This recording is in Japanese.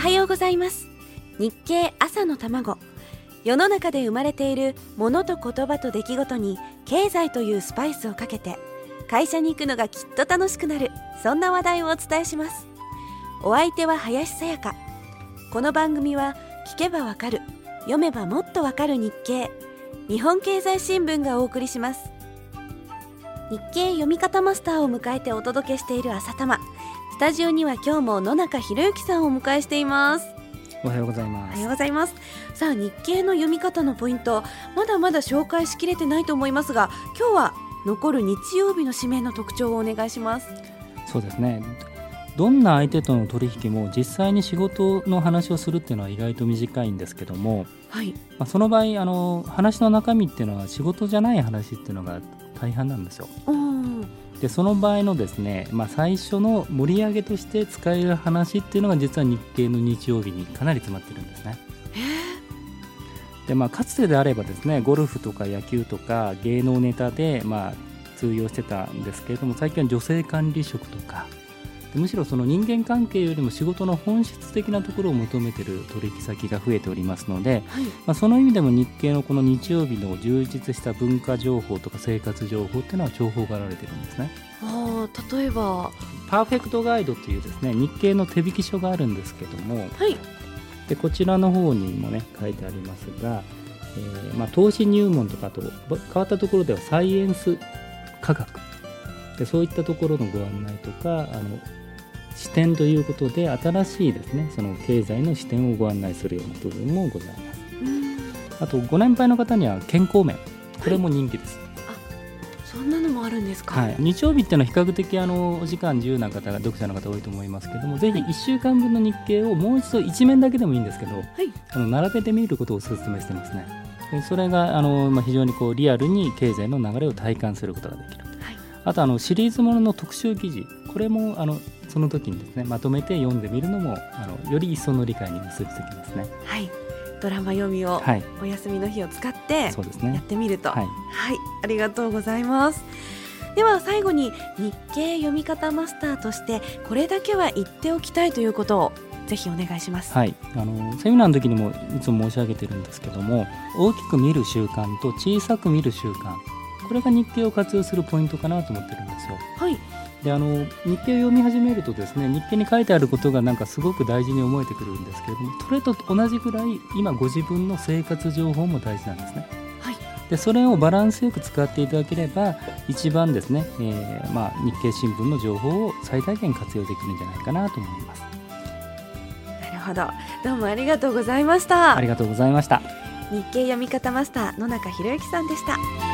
はようございます。日経朝の卵。世の中で生まれているものと言葉と出来事に経済というスパイスをかけて会社に行くのがきっと楽しくなる。そんな話題をお伝えします。お相手は林さやか。この番組は聞けばわかる。読めばもっとわかる日経。日本経済新聞がお送りします。日経読み方マスターを迎えてお届けしている朝玉。タジオには今日も野中博之さんをお迎えしています。おはようございます。おはようございます。さあ日経の読み方のポイント。まだまだ紹介しきれてないと思いますが今日は残る日曜日の指名の特徴をお願いします。そうですね。どんな相手との取引も実際に仕事の話をするっていうのは意外と短いんですけども、はい。まあ、その場合あの話の中身っていうのは仕事じゃない話っていうのが大半なんですよ。でその場合のですね、まあ、最初の盛り上げとして使える話っていうのが実は日経の日曜日にかなり詰まってるんですね。でまあ、かつてであればですねゴルフとか野球とか芸能ネタで、まあ、通用してたんですけれども最近は女性管理職とかむしろその人間関係よりも仕事の本質的なところを求めている取引先が増えておりますので、はい、まあ、その意味でも日経のこの日曜日の充実した文化情報とか生活情報っていうのは重宝がられてるんですね。あ例えば？パーフェクトガイドというですね日経の手引き書があるんですけども、はい、でこちらの方にもね書いてありますが、えーまあ、投資入門とかと変わったところではサイエンス科学でそういったところのご案内とかあの視点ということで新しいですねその経済の視点をご案内するような部分もございます。あとご年配の方には健康面これも人気です。はいそんなのもあるんですか、はい、日曜日っていうのは比較的あのお時間自由な方が読者の方多いと思いますけども、ぜひ1週間分の日経をもう一度1面だけでもいいんですけど、はい、あの並べてみることをお勧めしてますね。でそれがあの、まあ、非常にこうリアルに経済の流れを体感することができる。はい、あとあのシリーズものの特集記事これもあのその時にですねまとめて読んでみるのもあのより一層の理解に結びつきますね。はいドラマ読みを、はい、お休みの日を使ってそうですねやってみると、はい、はい、ありがとうございます。では最後に日経読み方マスターとしてこれだけは言っておきたいということをぜひお願いします。はい、あのセミナーの時にもいつも申し上げてるんですけども大きく見る習慣と小さく見る習慣これが日経を活用するポイントかなと思ってるんですよ。はいであの日経を読み始めるとですね日経に書いてあることがなんかすごく大事に思えてくるんですけれどもそれと同じぐらい今ご自分の生活情報も大事なんですね。はい、でそれをバランスよく使っていただければ一番ですね、えー、まあ、日経新聞の情報を最大限活用できるんじゃないかなと思います。なるほど。どうもありがとうございました。ありがとうございました。日経読み方マスター野中博之さんでした